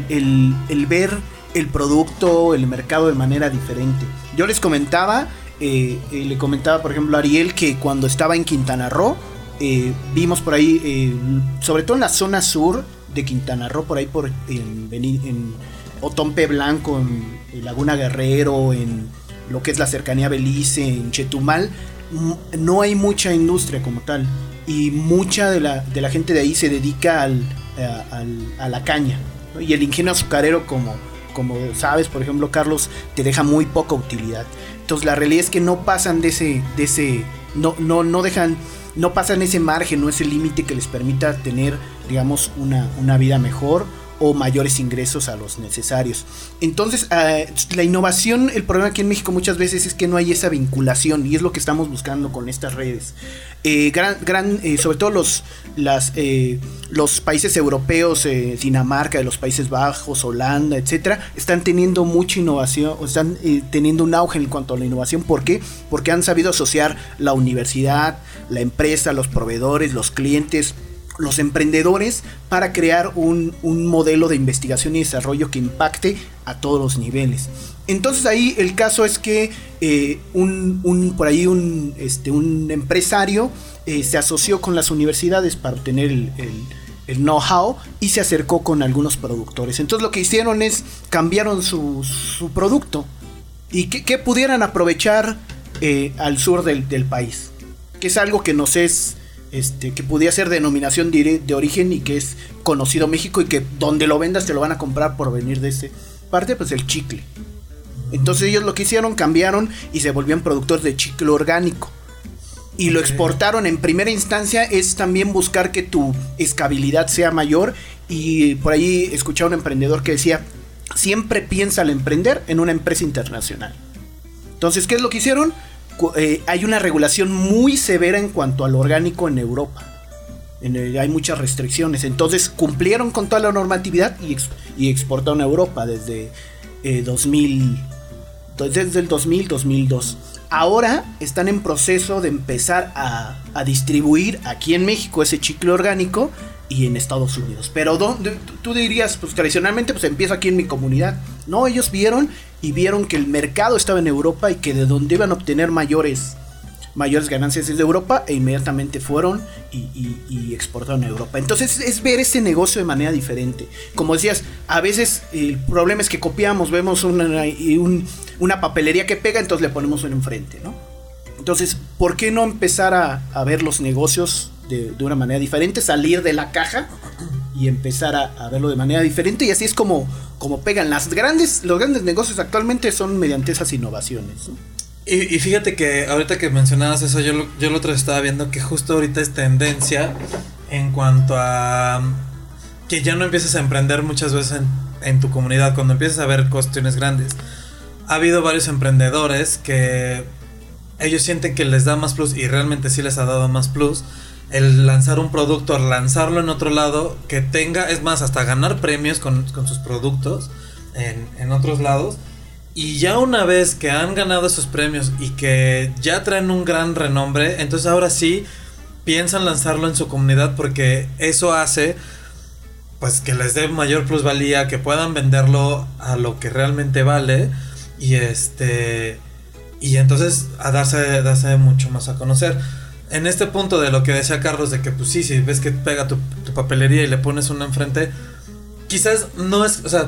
[SPEAKER 7] el- el ver el producto, el mercado de manera diferente. Yo les comentaba, eh, eh, le comentaba por ejemplo a Ariel que cuando estaba en Quintana Roo, eh, vimos por ahí, eh, sobre todo en la zona sur de Quintana Roo, por ahí por en, en Otompe Blanco, en, Laguna Guerrero, en lo que es la cercanía Belice, en Chetumal, no hay mucha industria como tal. Y mucha de la, de la gente de ahí se dedica al, a, al- a la caña. Y el ingenio azucarero, como, como sabes, por ejemplo, Carlos, te deja muy poca utilidad. Entonces la realidad es que no pasan de ese, de ese, no, no, no dejan, no pasan ese margen, no ese límite que les permita tener, digamos, una, una vida mejor o mayores ingresos a los necesarios. Entonces, eh, la innovación, el problema aquí en México muchas veces es que no hay esa vinculación y es lo que estamos buscando con estas redes. Eh, gran, gran, eh, sobre todo los, eh, los países europeos, Dinamarca, los Países Bajos, Holanda, etcétera, están teniendo mucha innovación, están teniendo un auge en cuanto a la innovación. ¿Por qué? Porque han sabido asociar la universidad, la empresa, los proveedores, los clientes, los emprendedores para crear un, un modelo de investigación y desarrollo que impacte a todos los niveles. Entonces ahí el caso es que eh, un, un- por ahí un, este, un empresario eh, se asoció con las universidades para obtener el, el- know-how y se acercó con algunos productores. Entonces lo que hicieron es cambiaron su, producto y que, que pudieran aprovechar eh, al sur del, del país. Que es algo que nos es, este, que pudiera ser denominación de, de origen y que es conocido México y que donde lo vendas te lo van a comprar por venir de ese parte, pues el chicle. Entonces ellos lo que hicieron, cambiaron y se volvían productores de chicle orgánico. Y lo exportaron en primera instancia es también buscar que tu escabilidad sea mayor. Y por ahí escuché a un emprendedor que decía, siempre piensa al emprender en una empresa internacional. Entonces, ¿qué es lo que hicieron? Eh, hay una regulación muy severa en cuanto al orgánico en Europa. Hay muchas restricciones. Entonces cumplieron con toda la normatividad y, ex- y exportaron a Europa desde eh, 2000, desde el 2000, 2002. Ahora están en proceso de empezar a, a distribuir aquí en México ese chicle orgánico y en Estados Unidos. Pero ¿dónde- tú- dirías, pues tradicionalmente pues empieza aquí en mi comunidad. No, ellos vieron y vieron que el mercado estaba en Europa y que de donde iban a obtener mayores mayores ganancias es de Europa e inmediatamente fueron y, exportaron a Europa. Entonces es ver ese negocio de manera diferente. Como decías, a veces el problema es que copiamos, vemos una, una papelería que pega, entonces le ponemos uno enfrente, ¿no? Entonces, ¿por qué no empezar a ver los negocios de, una manera diferente? Salir de la caja y empezar a, verlo de manera diferente y así es como, como pegan. Las grandes, los grandes negocios actualmente son mediante esas innovaciones. ¿no?
[SPEAKER 3] Y, fíjate que ahorita que mencionabas eso, yo lo, yo lo otro estaba viendo que justo ahorita es tendencia en cuanto a que ya no empieces a emprender muchas veces en, en tu comunidad, cuando empiezas a ver cuestiones grandes. Ha habido varios emprendedores que ellos sienten que les da más plus y realmente sí les ha dado más plus el lanzar un producto, lanzarlo en otro lado, que tenga, es más, hasta ganar premios con, con sus productos en, en otros lados. Y ya una vez que han ganado esos premios y que ya traen un gran renombre, entonces ahora sí piensan lanzarlo en su comunidad porque eso hace pues que les dé mayor plusvalía, que puedan venderlo a lo que realmente vale y este y entonces a darse, darse mucho más a conocer. En este punto de lo que decía Carlos de que pues sí, si ves que pega tu, tu papelería y le pones una enfrente, quizás no es, o sea,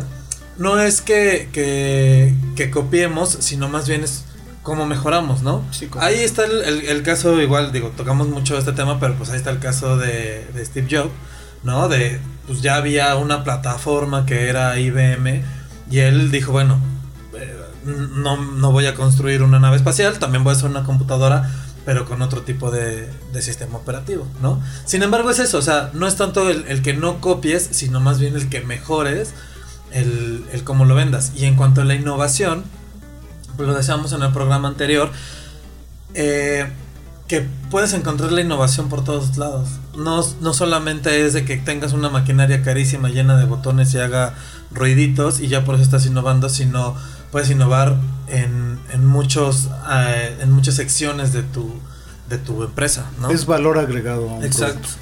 [SPEAKER 3] no es que, que, que copiemos, sino más bien es cómo mejoramos, ¿no?
[SPEAKER 5] Sí,
[SPEAKER 3] ahí está el, el- el caso, igual, digo, tocamos mucho este tema, pero pues ahí está el caso de, de Steve Jobs, ¿no? De, pues ya había una plataforma que era IBM y él dijo, bueno, eh, no, no voy a construir una nave espacial, también voy a hacer una computadora, pero con otro tipo de, de sistema operativo, ¿no? Sin embargo es eso, o sea, no es tanto el, que no copies, sino más bien el que mejores el, el cómo lo vendas. Y en cuanto a la innovación, pues lo decíamos en el programa anterior, eh, que puedes encontrar la innovación por todos lados. No, no solamente es de que tengas una maquinaria carísima llena de botones y haga ruiditos y ya por eso estás innovando, sino puedes innovar en, en muchos eh, en muchas secciones de tu de tu empresa, ¿no?
[SPEAKER 5] Es valor agregado a un
[SPEAKER 3] exacto.
[SPEAKER 5] producto.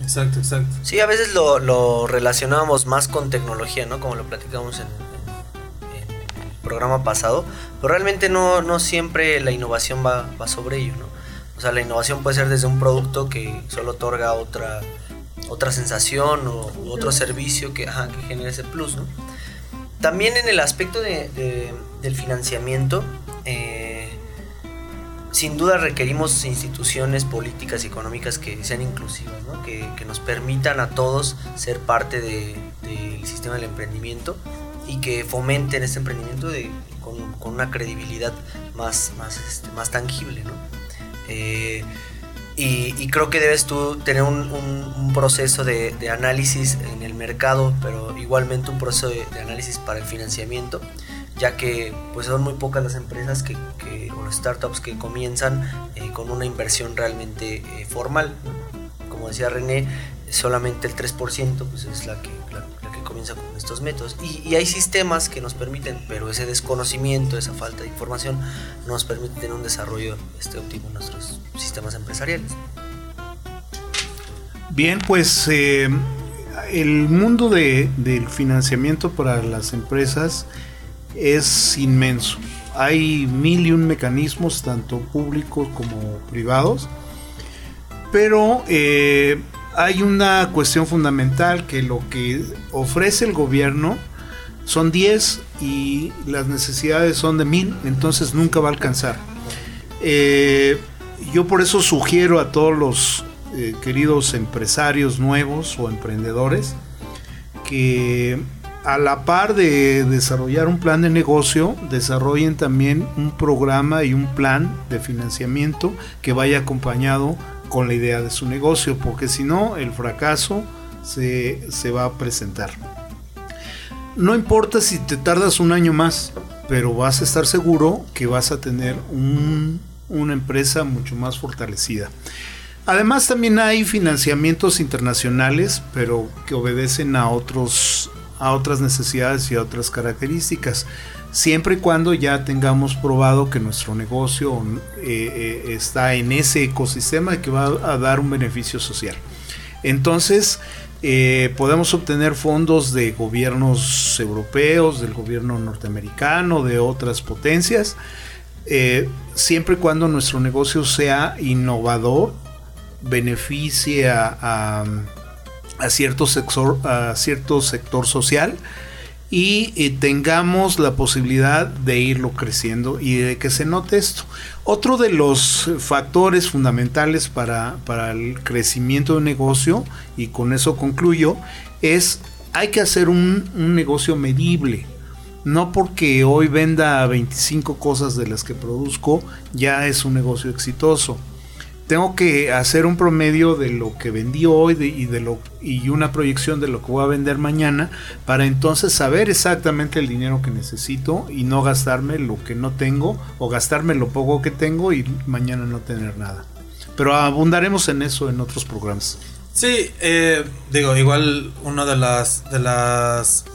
[SPEAKER 3] Exacto, exacto.
[SPEAKER 6] Sí, a veces lo, lo relacionábamos más con tecnología, ¿no? Como lo platicamos en, en- en el programa pasado. Pero realmente no, no siempre la innovación va, va sobre ello, ¿no? O sea, la innovación puede ser desde un producto que solo otorga otra, otra sensación o u otro servicio que, ajá, que genere ese plus, ¿no? También en el aspecto de- de- del financiamiento, eh, sin duda requerimos instituciones políticas y económicas que sean inclusivas, que, que nos permitan a todos ser parte de- del sistema del emprendimiento y que fomenten este emprendimiento con, con una credibilidad más, más, este, más tangible. ¿no? Eh, y, y creo que debes tú tener un, proceso de, análisis en el mercado, pero igualmente un proceso de, análisis para el financiamiento, ya que pues son muy pocas las empresas que, que- o las startups que comienzan eh, con una inversión realmente eh, formal. Como decía René, solamente el 3% pues, es la que, la, comienza con estos métodos. Y, hay sistemas que nos permiten, pero ese desconocimiento, esa falta de información, no nos permite tener un desarrollo este, óptimo en nuestros sistemas empresariales.
[SPEAKER 5] Bien, pues eh, el mundo de- del financiamiento para las empresas es inmenso. Hay mil y un mecanismos, tanto públicos como privados, pero eh, hay una cuestión fundamental que lo que ofrece el gobierno son 10 y las necesidades son de mil, entonces nunca va a alcanzar. Eh, yo por eso sugiero a todos los eh, queridos empresarios nuevos o emprendedores que a la par de desarrollar un plan de negocio, desarrollen también un programa y un plan de financiamiento que vaya acompañado con la idea de su negocio, porque si no, el fracaso se, se va a presentar. No importa si te tardas un año más, pero vas a estar seguro que vas a tener un- una empresa mucho más fortalecida. Además también hay financiamientos internacionales, pero que obedecen a otros a otras necesidades y a otras características, siempre y cuando ya tengamos probado que nuestro negocio eh, eh, está en ese ecosistema que va a dar un beneficio social. Entonces, eh, podemos obtener fondos de gobiernos europeos, del gobierno norteamericano, de otras potencias, siempre y cuando nuestro negocio sea innovador, beneficie a, cierto, a cierto sector social y eh, tengamos la posibilidad de irlo creciendo y de que se note esto. Otro de los factores fundamentales para, para el crecimiento de un negocio, y con eso concluyo, es hay que hacer un, un negocio medible. No porque hoy venda 25 cosas de las que produzco, ya es un negocio exitoso. Tengo que hacer un promedio de lo que vendí hoy y, de lo, y una proyección de lo que voy a vender mañana para entonces saber exactamente el dinero que necesito y no gastarme lo que no tengo o gastarme lo poco que tengo y mañana no tener nada. Pero abundaremos en eso en otros programas.
[SPEAKER 3] Sí, eh, digo, igual una de las de las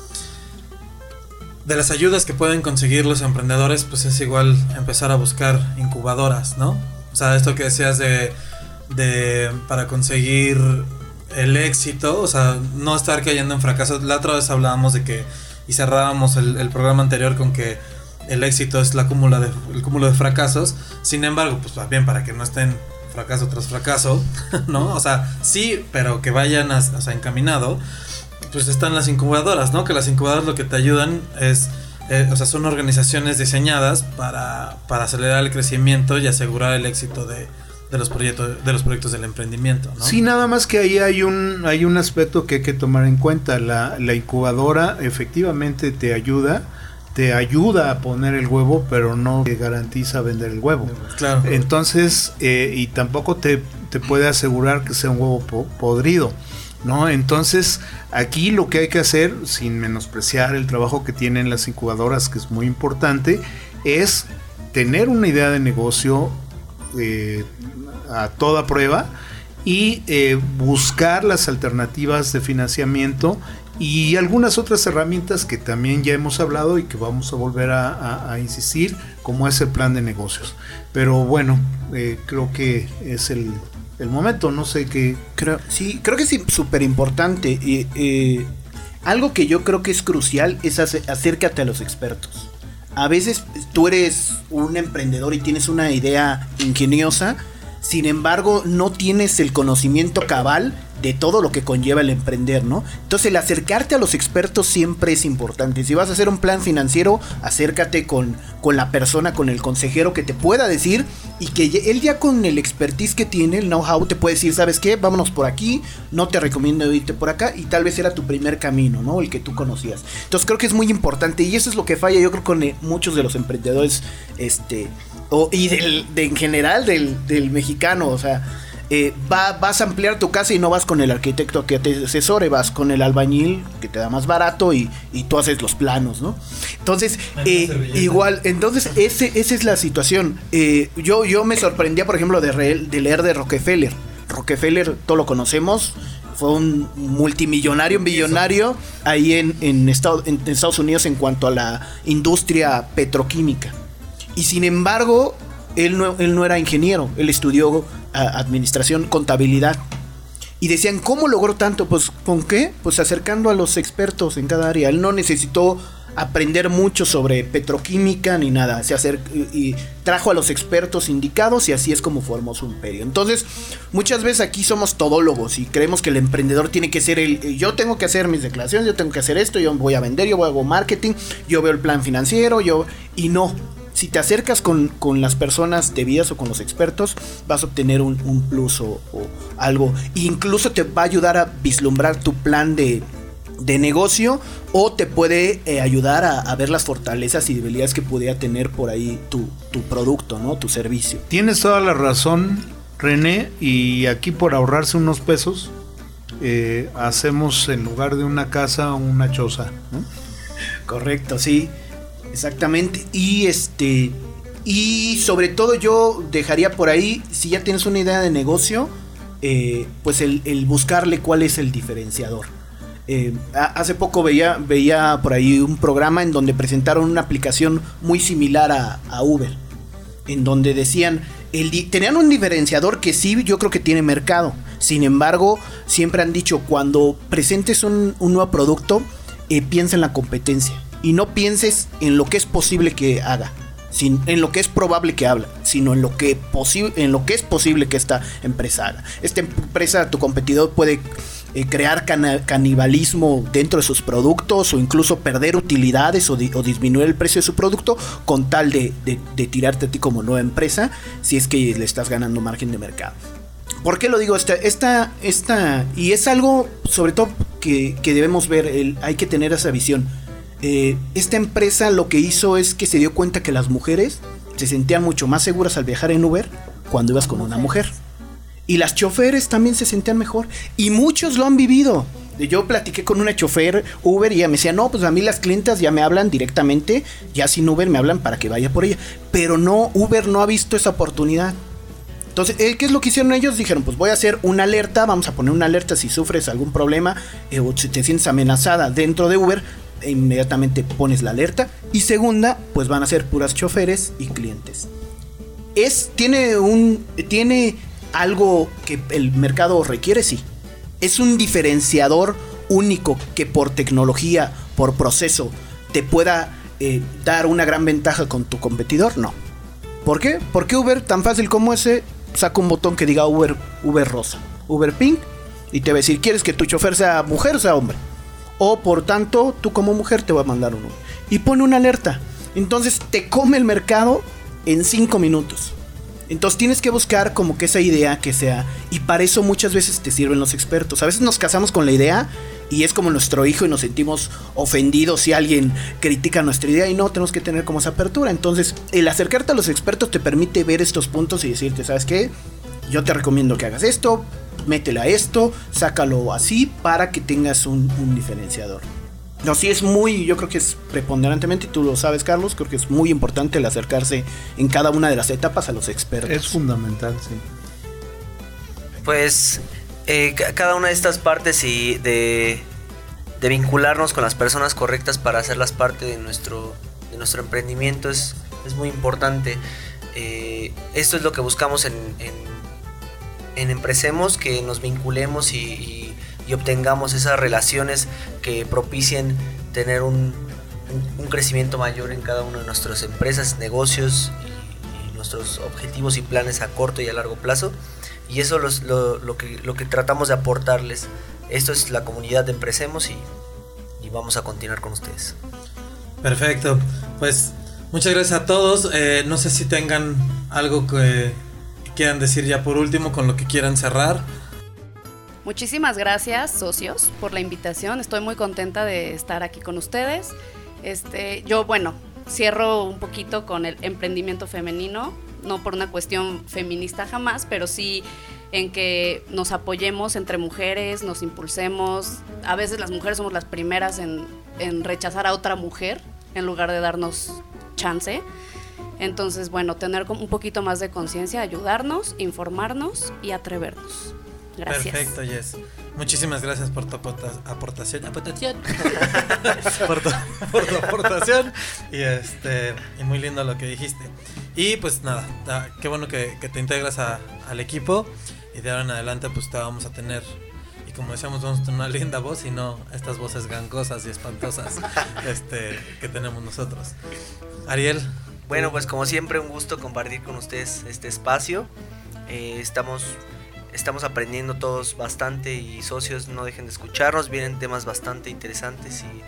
[SPEAKER 3] de las ayudas que pueden conseguir los emprendedores, pues es igual empezar a buscar incubadoras, ¿no? O sea, esto que decías de, de para conseguir el éxito, o sea, no estar cayendo en fracasos. La otra vez hablábamos de que y cerrábamos el, el programa anterior con que el éxito es la cúmula de, el cúmulo de fracasos. Sin embargo, pues bien para que no estén fracaso tras fracaso, ¿no? O sea, sí, pero que vayan a, encaminado. Pues están las incubadoras, ¿no? Que las incubadoras lo que te ayudan es, eh, o sea, son organizaciones diseñadas para, para acelerar el crecimiento y asegurar el éxito de, de los proyectos de los proyectos del emprendimiento, ¿no?
[SPEAKER 5] Sí, nada más que ahí hay un, hay un aspecto que hay que tomar en cuenta. La, la incubadora efectivamente te ayuda, te ayuda a poner el huevo, pero no te garantiza vender el huevo.
[SPEAKER 3] Claro.
[SPEAKER 5] Entonces, eh, y tampoco te, te puede asegurar que sea un huevo po- podrido. ¿No? Entonces, aquí lo que hay que hacer, sin menospreciar el trabajo que tienen las incubadoras, que es muy importante, es tener una idea de negocio eh, a toda prueba y eh, buscar las alternativas de financiamiento y algunas otras herramientas que también ya hemos hablado y que vamos a volver a, insistir, como es el plan de negocios. Pero bueno, eh, creo que es el, el momento, no sé qué.
[SPEAKER 7] Creo, sí, creo que es súper importante. y, eh, algo que yo creo que es crucial es ace- acércate a los expertos. A veces tú eres un emprendedor y tienes una idea ingeniosa, sin embargo no tienes el conocimiento cabal de todo lo que conlleva el emprender, ¿no? Entonces el acercarte a los expertos siempre es importante. Si vas a hacer un plan financiero, acércate con, con la persona, con el consejero que te pueda decir y que él ya con el expertise que tiene, el know-how, te puede decir, ¿sabes qué? Vámonos por aquí, no te recomiendo irte por acá y tal vez era tu primer camino, ¿no? El que tú conocías. Entonces creo que es muy importante y eso es lo que falla yo creo con eh, muchos de los emprendedores, este, o- y del, de, en general del, del mexicano, o sea, eh, va- vas a ampliar tu casa y no vas con el arquitecto que te asesore, vas con el albañil que te da más barato y, y tú haces los planos, ¿no? Entonces, eh, igual, entonces ese, esa es la situación. Eh, yo, yo me sorprendía, por ejemplo, de, re- de leer de Rockefeller. Rockefeller, todos lo conocemos, fue un multimillonario, un billonario ahí en, en, Estado- en Estados Unidos en cuanto a la industria petroquímica. Y sin embargo, él no, él no era ingeniero, él estudió ah, administración, contabilidad. Y decían, ¿cómo logró tanto? Pues, ¿con qué? Pues acercando a los expertos en cada área. Él no necesitó aprender mucho sobre petroquímica ni nada. Se acer- y, y trajo a los expertos indicados y así es como formó su imperio. Entonces, muchas veces aquí somos todólogos y creemos que el emprendedor tiene que ser el... eh, Yo tengo que hacer mis declaraciones, yo tengo que hacer esto, yo voy a vender, yo hago marketing, yo veo el plan financiero, yo... Y no, si te acercas con, con las personas debidas o con los expertos, vas a obtener un, un plus o, o algo. E incluso te va a ayudar a vislumbrar tu plan de, de negocio o te puede eh, ayudar a, a ver las fortalezas y debilidades que pudiera tener por ahí tu, tu producto, ¿no? Tu servicio.
[SPEAKER 5] Tienes toda la razón, René, y aquí por ahorrarse unos pesos, eh, hacemos en lugar de una casa una choza. ¿no?
[SPEAKER 7] Correcto, sí. Exactamente. Y este. Y sobre todo yo dejaría por ahí, si ya tienes una idea de negocio, eh, pues el, buscarle cuál es el diferenciador. Eh, hace poco veía, veía por ahí un programa en donde presentaron una aplicación muy similar a, Uber. En donde decían, el tenían un diferenciador que sí yo creo que tiene mercado. Sin embargo, siempre han dicho, cuando presentes un, un nuevo producto, eh, piensa en la competencia. Y no pienses en lo que es posible que haga. Sin, en lo que es probable que habla, sino en lo que, en lo que es posible que esta empresa haga. Esta empresa, tu competidor puede eh, crear canibalismo dentro de sus productos o incluso perder utilidades o, di- o disminuir el precio de su producto con tal de, de- de tirarte a ti como nueva empresa si es que le estás ganando margen de mercado. ¿Por qué lo digo? Esta, esta, esta y es algo sobre todo que, que debemos ver, el- hay que tener esa visión. Eh, esta empresa lo que hizo es que se dio cuenta que las mujeres se sentían mucho más seguras al viajar en Uber cuando ibas con una mujer. Y las choferes también se sentían mejor. Y muchos lo han vivido. Yo platiqué con una chofer Uber y ella me decía, no, pues a mí las clientas ya me hablan directamente, ya sin Uber me hablan para que vaya por ella. Pero no, Uber no ha visto esa oportunidad. Entonces, eh, ¿qué es lo que hicieron ellos? Dijeron, pues voy a hacer una alerta, vamos a poner una alerta si sufres algún problema eh, o si te sientes amenazada dentro de Uber, e inmediatamente pones la alerta. Y segunda, pues van a ser puras choferes y clientes. Es, tiene un, tiene algo que el mercado requiere, sí. Es un diferenciador único que por tecnología, por proceso, te pueda eh, dar una gran ventaja con tu competidor, no. ¿Por qué? Porque Uber, tan fácil como ese, saca un botón que diga Uber, Uber rosa, Uber pink, y te va a decir, ¿quieres que tu chofer sea mujer o sea hombre? O por tanto, tú como mujer te va a mandar uno. Y pone una alerta. Entonces te come el mercado en 5 minutos. Entonces tienes que buscar como que esa idea que sea. Y para eso muchas veces te sirven los expertos. A veces nos casamos con la idea y es como nuestro hijo y nos sentimos ofendidos si alguien critica nuestra idea y no tenemos que tener como esa apertura. Entonces el acercarte a los expertos te permite ver estos puntos y decirte, ¿sabes qué? Yo te recomiendo que hagas esto, métele a esto, sácalo así para que tengas un, un diferenciador. No, sí es muy, yo creo que es preponderantemente, tú lo sabes Carlos, creo que es muy importante el acercarse en cada una de las etapas a los expertos.
[SPEAKER 5] Es fundamental, sí.
[SPEAKER 6] Pues eh, ca- cada una de estas partes y de, de vincularnos con las personas correctas para hacerlas parte de nuestro, de nuestro emprendimiento es, es muy importante. Eh, esto es lo que buscamos en, en, en Empresemos, que nos vinculemos y, y- obtengamos esas relaciones que propicien tener un, un- crecimiento mayor en cada una de nuestras empresas, negocios y- nuestros objetivos y planes a corto y a largo plazo y eso los- lo, lo que, lo que tratamos de aportarles. Esto es la comunidad de Empresemos y, y vamos a continuar con ustedes.
[SPEAKER 3] Perfecto. Pues muchas gracias a todos. Eh, no sé si tengan algo que quieran decir ya por último con lo que quieran cerrar.
[SPEAKER 4] Muchísimas gracias, socios, por la invitación. Estoy muy contenta de estar aquí con ustedes. Este, yo, bueno, cierro un poquito con el emprendimiento femenino, no por una cuestión feminista jamás, pero sí en que nos apoyemos entre mujeres, nos impulsemos. A veces las mujeres somos las primeras en, en rechazar a otra mujer en lugar de darnos chance. Entonces, bueno, tener un poquito más de conciencia, ayudarnos, informarnos y atrevernos. Gracias.
[SPEAKER 3] Perfecto, Jess. Muchísimas gracias por tu aporta- aportación. aportación. por, tu, por tu aportación. Y este. Y muy lindo lo que dijiste. Y pues nada, qué bueno que, que te integras a- al equipo. Y de ahora en adelante, pues te vamos a tener. Y como decíamos, vamos a tener una linda voz y no estas voces gangosas y espantosas este, que tenemos nosotros. Ariel.
[SPEAKER 6] Bueno, pues como siempre un gusto compartir con ustedes este espacio. Eh, estamos, estamos aprendiendo todos bastante y socios no dejen de escucharnos. Vienen temas bastante interesantes y,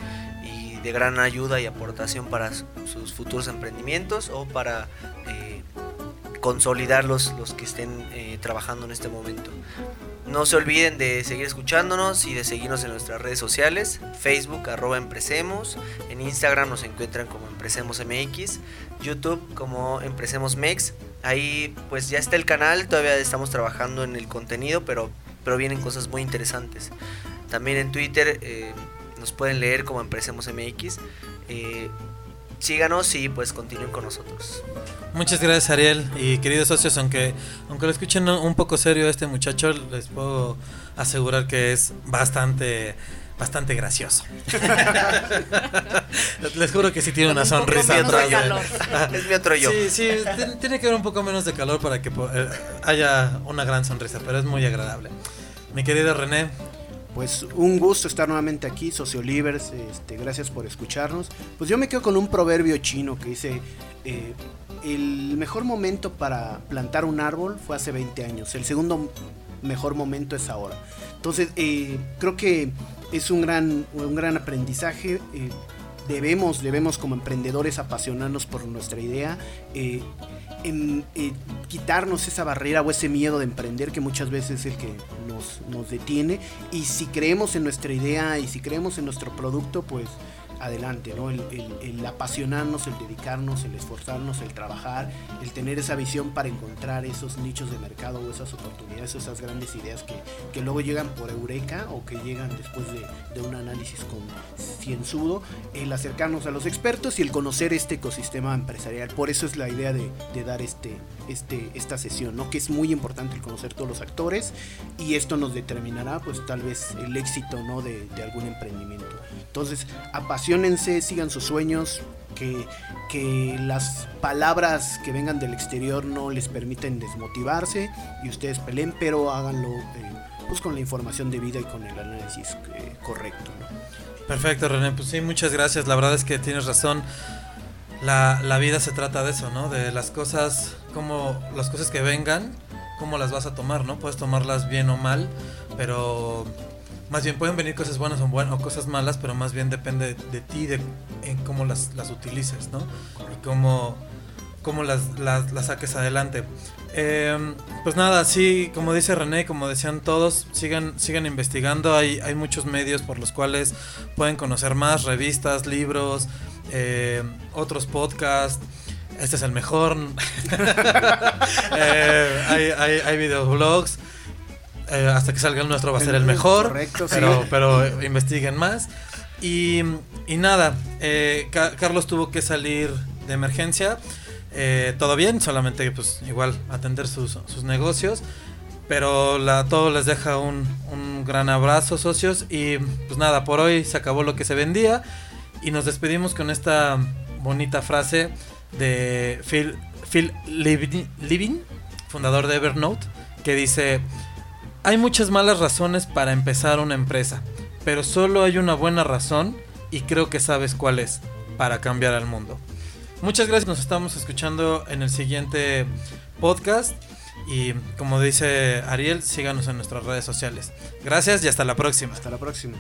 [SPEAKER 6] de gran ayuda y aportación para su- sus futuros emprendimientos o para eh, consolidar los, los que estén eh, trabajando en este momento. No se olviden de seguir escuchándonos y de seguirnos en nuestras redes sociales, Facebook arroba Empresemos, en Instagram nos encuentran como Empresemos MX, YouTube como Empresemos Mex. Ahí pues ya está el canal, todavía estamos trabajando en el contenido, pero, pero vienen cosas muy interesantes. También en Twitter eh, nos pueden leer como Empresemos MX. Eh, síganos y pues continúen con nosotros.
[SPEAKER 3] Muchas gracias Ariel y queridos socios, aunque, aunque lo escuchen un poco serio a este muchacho, les puedo asegurar que es bastante, bastante gracioso. les juro que sí tiene una
[SPEAKER 4] un
[SPEAKER 3] sonrisa.
[SPEAKER 6] de
[SPEAKER 3] atrás de-
[SPEAKER 6] calor. Es mi otro yo.
[SPEAKER 3] Sí, sí, ti- tiene que haber un poco menos de calor para que eh, haya una gran sonrisa, pero es muy agradable. Mi querido René,
[SPEAKER 7] Pues un gusto estar nuevamente aquí, Sociolivers, este, gracias por escucharnos. Pues yo me quedo con un proverbio chino que dice, eh, el mejor momento para plantar un árbol fue hace 20 años, el segundo mejor momento es ahora. Entonces, eh, creo que es un gran, un gran aprendizaje. eh, debemos, debemos como emprendedores apasionarnos por nuestra idea. En, eh, quitarnos esa barrera o ese miedo de emprender que muchas veces es el que nos, nos detiene. Y si creemos en nuestra idea y si creemos en nuestro producto, pues adelante, ¿no? El, apasionarnos, el dedicarnos, el esforzarnos, el trabajar, el tener esa visión para encontrar esos nichos de mercado o esas oportunidades, esas grandes ideas que, que luego llegan por eureka o que llegan después de, de un análisis con cienzudo, el acercarnos a los expertos y el conocer este ecosistema empresarial. Por eso es la idea de, de dar este, este, esta sesión, ¿no? Que es muy importante el conocer todos los actores y esto nos determinará pues tal vez el éxito ¿no? de, de algún emprendimiento. Entonces, apasionense, sigan sus sueños, que, que las palabras que vengan del exterior no les permiten desmotivarse y ustedes peleen, pero háganlo eh, pues con la información debida y con el análisis eh, correcto. ¿no?
[SPEAKER 3] Perfecto, René. Pues sí, muchas gracias. La verdad es que tienes razón. La, la vida se trata de eso, ¿no? De las cosas, como las cosas que vengan, cómo las vas a tomar, ¿no? Puedes tomarlas bien o mal, pero más bien pueden venir cosas buenas o, buen- o cosas malas, pero más bien depende de ti, de en cómo las, las utilices, ¿no? Y cómo, cómo las, las, las saques adelante. Eh, pues nada, sí, como dice René, como decían todos, sigan, sigan investigando. Hay, hay muchos medios por los cuales pueden conocer más, revistas, libros, eh, otros podcasts. Este es el mejor. Eh, hay, hay, hay videoblogs. Eh, hasta que salga el nuestro va a ser el mejor.
[SPEAKER 7] Correcto, sí.
[SPEAKER 3] pero, pero investiguen más. Y, y nada, eh, Ca- Carlos tuvo que salir de emergencia. Eh, todo bien, solamente pues igual atender sus, sus negocios. Pero la, todo les deja un, un gran abrazo, socios. Y pues nada, por hoy se acabó lo que se vendía. Y nos despedimos con esta bonita frase de Phil, Phil Livin- Living, fundador de Evernote, que dice, hay muchas malas razones para empezar una empresa, pero solo hay una buena razón y creo que sabes cuál es, para cambiar al mundo. Muchas gracias, nos estamos escuchando en el siguiente podcast y como dice Ariel, síganos en nuestras redes sociales. Gracias y hasta la próxima.
[SPEAKER 7] Hasta la próxima.